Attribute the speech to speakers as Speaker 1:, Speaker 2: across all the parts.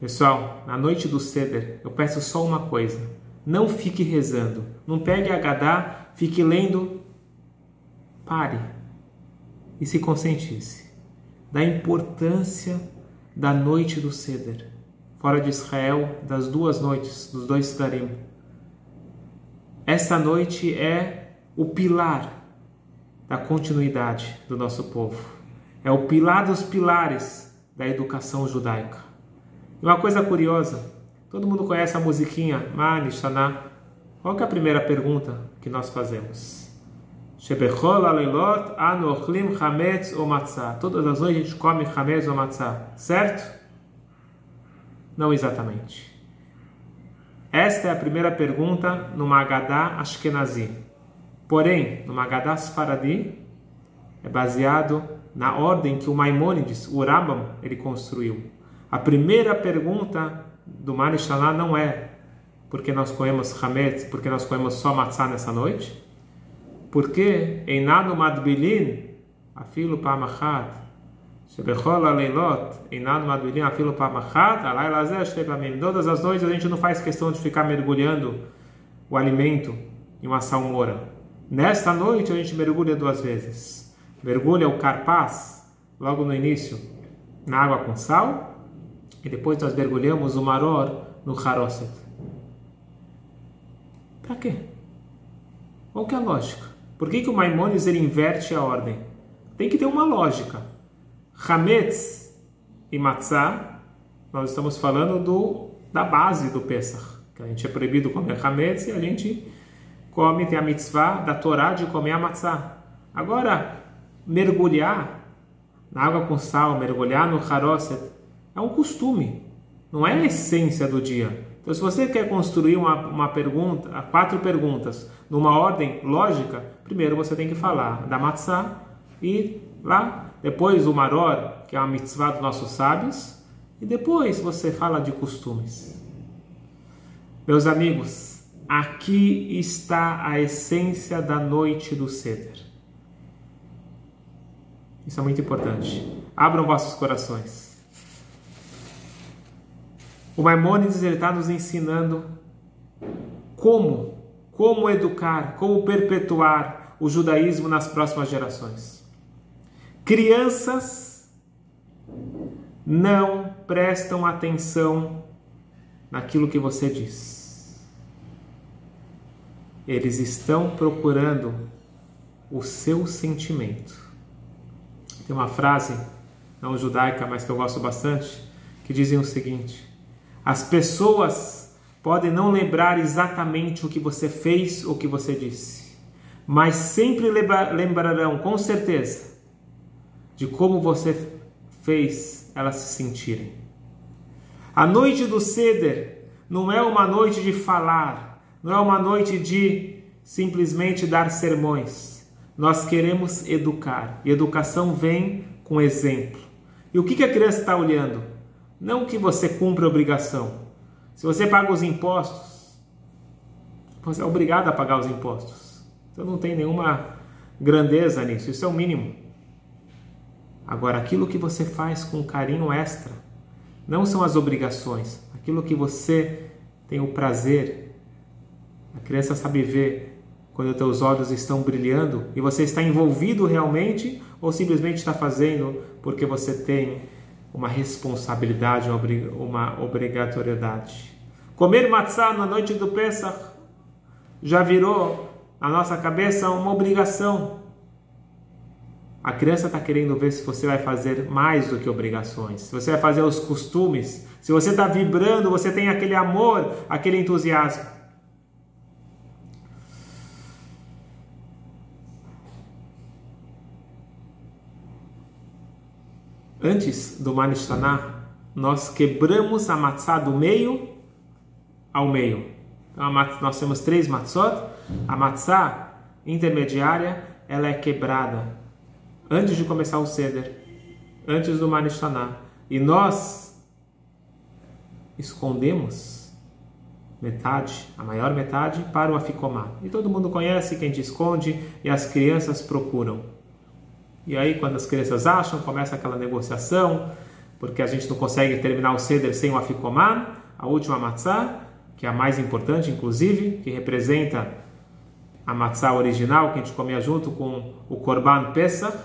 Speaker 1: Pessoal, na noite do Seder, eu peço só uma coisa: não fique rezando, não pegue a Gadá, fique lendo. Pare e se conscientize da importância da noite do Seder, fora de Israel, das duas noites, dos dois Sedarim. Essa noite é o pilar da continuidade do nosso povo. É o pilar dos pilares da educação judaica. E uma coisa curiosa, todo mundo conhece a musiquinha Manishaná. Qual é a primeira pergunta que nós fazemos? Shebechol aleilot anu ochlim chametz ou matzah. Todas as noites a gente come chametz ou matzah, certo? Não exatamente. Esta é a primeira pergunta no Magadá Ashkenazi. Porém, no Magadá Sfaradi, é baseado na ordem que o Maimônides, o Rambam, ele construiu. A primeira pergunta do Manishalá não é porque nós comemos Hametz, porque nós comemos só matzah nessa noite? Porque em nado madbilin, afilo pamachat, shebechol aleilot, em nado madbilin, afilo pamachat, alai lazer shebamim. Todas as noites a gente não faz questão de ficar mergulhando o alimento em uma salmoura. Nesta noite a gente mergulha duas vezes. Mergulha o carpaz, logo no início, na água com sal, e depois nós mergulhamos o maror no haroset. Para quê? Qual que é a lógica? Por que, que o Maimonides ele inverte a ordem? Tem que ter uma lógica. Hametz e Matzah, nós estamos falando do, da base do Pesach. Que a gente é proibido comer Hametz e a gente come, tem a mitzvah da Torá de comer a Matzah. Agora, mergulhar na água com sal, mergulhar no Haroset, é um costume, não é a essência do dia. Então, se você quer construir uma, uma pergunta, quatro perguntas, numa ordem lógica, primeiro você tem que falar da matzah e lá, depois o maror, que é uma mitzvah dos nossos sábios, e depois você fala de costumes. Meus amigos, aqui está a essência da noite do Seder. Isso é muito importante. Abram vossos corações. O Maimônides está nos ensinando como, como educar, como perpetuar o judaísmo nas próximas gerações. Crianças não prestam atenção naquilo que você diz. Eles estão procurando o seu sentimento. Tem uma frase, não judaica, mas que eu gosto bastante, que dizem o seguinte: as pessoas podem não lembrar exatamente o que você fez ou o que você disse, mas sempre lembrarão com certeza de como você fez elas se sentirem. A noite do Seder não é uma noite de falar, não é uma noite de simplesmente dar sermões. Nós queremos educar e educação vem com exemplo. E o que a criança está olhando? Não que você cumpra a obrigação. Se você paga os impostos, você é obrigado a pagar os impostos. Então não tem nenhuma grandeza nisso, isso é o mínimo. Agora, aquilo que você faz com carinho extra, não são as obrigações, aquilo que você tem o prazer. A criança sabe ver quando teus olhos estão brilhando e você está envolvido realmente ou simplesmente está fazendo porque você tem uma responsabilidade, uma obrigatoriedade. Comer matzah na noite do Pesach já virou na nossa cabeça uma obrigação. A criança está querendo ver se você vai fazer mais do que obrigações, se você vai fazer os costumes, se você está vibrando, você tem aquele amor, aquele entusiasmo. Antes do Manishtaná, nós quebramos a matzá do meio ao meio. Então, nós temos três matzot. A matzá intermediária, ela é quebrada antes de começar o Seder, antes do Manishtaná. E nós escondemos metade, a maior metade, para o aficomá. E todo mundo conhece quem te esconde e as crianças procuram. E aí, quando as crianças acham, começa aquela negociação. porque a gente não consegue terminar o Seder sem o Afikoman, a última matzah, que é a mais importante, inclusive, que representa a matzah original que a gente comia junto com o Korban Pesach.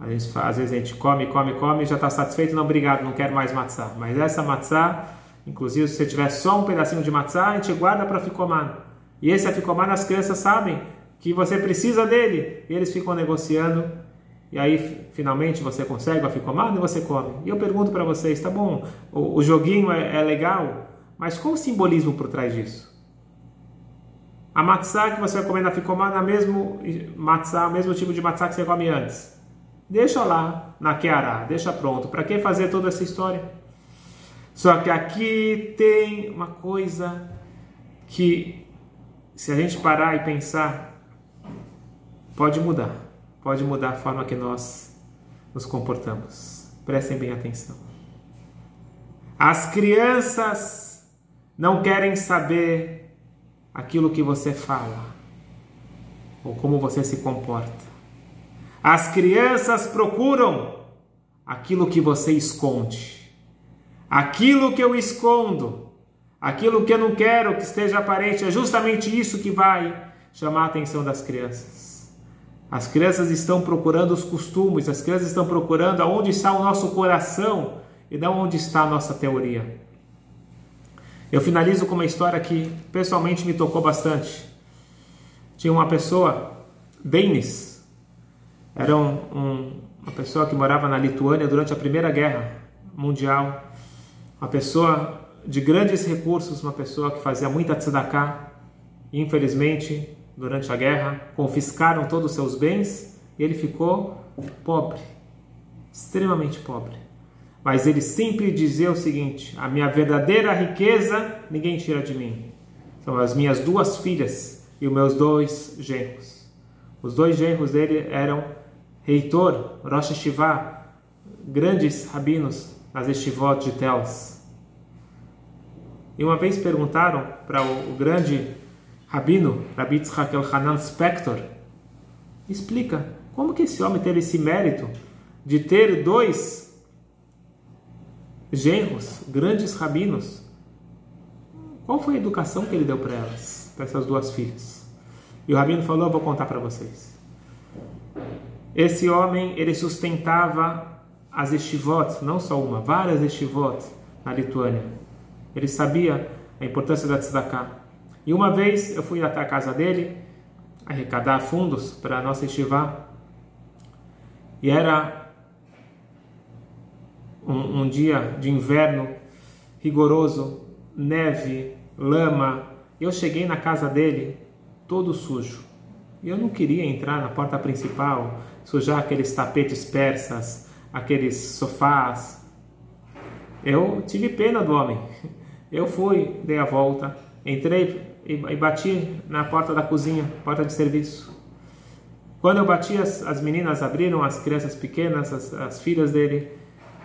Speaker 1: Às vezes a gente come, come, come já está satisfeito, não, obrigado, não quero mais matzah. Mas essa matzah, inclusive se você tiver só um pedacinho de matzah, a gente guarda para Afikoman. E esse Afikoman as crianças sabem que você precisa dele. E eles ficam negociando e aí finalmente você consegue o afikoman e você come. E eu pergunto para vocês, tá bom, o, o joguinho é, é, legal, mas qual o simbolismo por trás disso? A matzá que você vai comer na afikoman é o mesmo matzá, o mesmo tipo de matzá que você come antes. Deixa lá na Keara, deixa pronto. Para que fazer toda essa história? Só que aqui tem uma coisa que, se a gente parar e pensar, pode mudar pode mudar a forma que nós nos comportamos. Prestem bem atenção. As crianças não querem saber aquilo que você fala ou como você se comporta. As crianças procuram aquilo que você esconde. Aquilo que eu escondo, aquilo que eu não quero que esteja aparente, é justamente isso que vai chamar a atenção das crianças. As crianças estão procurando os costumes, as crianças estão procurando aonde está o nosso coração e não onde está a nossa teoria. Eu finalizo com uma história que pessoalmente me tocou bastante. Tinha uma pessoa, Denis, era um, um, uma pessoa que morava na Lituânia durante a Primeira Guerra Mundial, uma pessoa de grandes recursos, uma pessoa que fazia muita tzedakah. Infelizmente, durante a guerra, confiscaram todos os seus bens e ele ficou pobre, extremamente pobre. Mas ele sempre dizia o seguinte: a minha verdadeira riqueza ninguém tira de mim. São as minhas duas filhas e os meus dois genros. Os dois genros dele eram reitor, Rosh Hashivá, grandes rabinos nas estivot de Telas. E uma vez perguntaram para o grande Rabino, Rabbi Tzchak Elhanan Spector, explica como que esse homem teve esse mérito de ter dois genros, grandes rabinos. Qual foi a educação que ele deu para elas, para essas duas filhas? E o rabino falou: vou contar para vocês. Esse homem, ele sustentava as estivot, não só uma, várias estivot na Lituânia. Ele sabia a importância da tzedakah. E uma vez eu fui até a casa dele arrecadar fundos para a nossa estivá e era um, um dia de inverno rigoroso, neve, lama. Eu cheguei na casa dele todo sujo. Eu não queria entrar na porta principal, sujar aqueles tapetes persas, aqueles sofás. Eu tive pena do homem. Eu fui, dei a volta, entrei e, e bati na porta da cozinha, porta de serviço. Quando eu bati, as, as meninas abriram, as crianças pequenas, as, as filhas dele,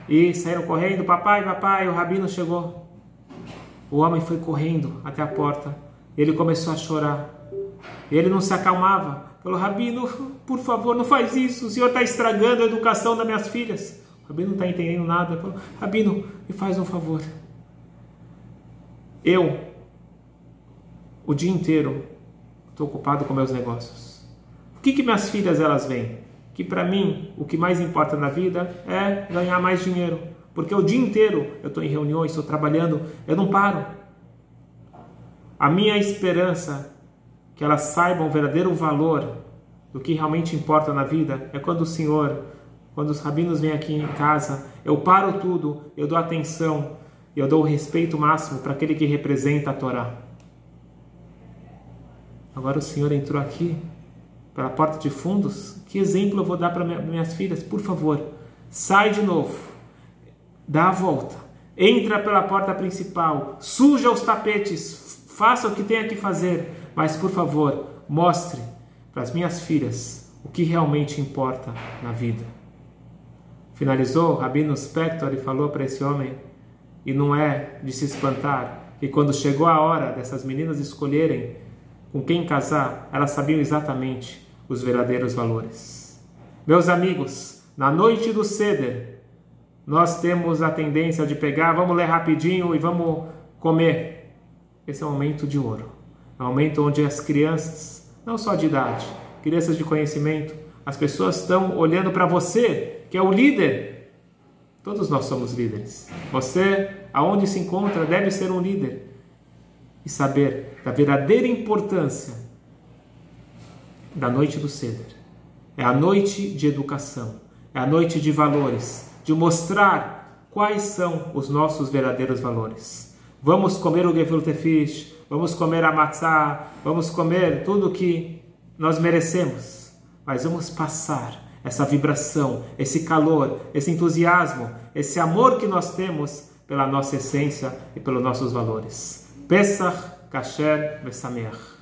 Speaker 1: e saíram correndo: Papai, papai, o rabino chegou. O homem foi correndo até a porta. Ele começou a chorar. Ele não se acalmava. Falou: Rabino, por favor, não faz isso. O senhor está estragando a educação das minhas filhas. O rabino não está entendendo nada. Falou: Rabino, me faz um favor. Eu o dia inteiro estou ocupado com meus negócios. O que, que minhas filhas elas veem? Que para mim o que mais importa na vida é ganhar mais dinheiro, porque o dia inteiro eu estou em reuniões, estou trabalhando, eu não paro. A minha esperança que elas saibam o verdadeiro valor do que realmente importa na vida é quando o Senhor, quando os rabinos vêm aqui em casa, eu paro tudo, eu dou atenção, eu dou o respeito máximo para aquele que representa a Torá. Agora o Senhor entrou aqui pela porta de fundos. Que exemplo eu vou dar para minhas filhas? Por favor, sai de novo, dá a volta, entra pela porta principal, suja os tapetes, faça o que tenha que fazer, mas por favor, mostre para as minhas filhas o que realmente importa na vida. Finalizou Rabino Spector e falou para esse homem, e não é de se espantar, que quando chegou a hora dessas meninas escolherem com quem casar, elas sabiam exatamente os verdadeiros valores. Meus amigos, na noite do Seder, nós temos a tendência de pegar, vamos ler rapidinho e vamos comer. Esse é um momento de ouro. É um momento onde as crianças, não só de idade, crianças de conhecimento, as pessoas estão olhando para você, que é o líder. Todos nós somos líderes. Você, aonde se encontra, deve ser um líder e saber da verdadeira importância da noite do Seder. É a noite de educação, é a noite de valores, de mostrar quais são os nossos verdadeiros valores. Vamos comer o gefilte fish, vamos comer a matzá, vamos comer tudo que nós merecemos, mas vamos passar essa vibração, esse calor, esse entusiasmo, esse amor que nós temos pela nossa essência e pelos nossos valores. פסח כשר ושמח.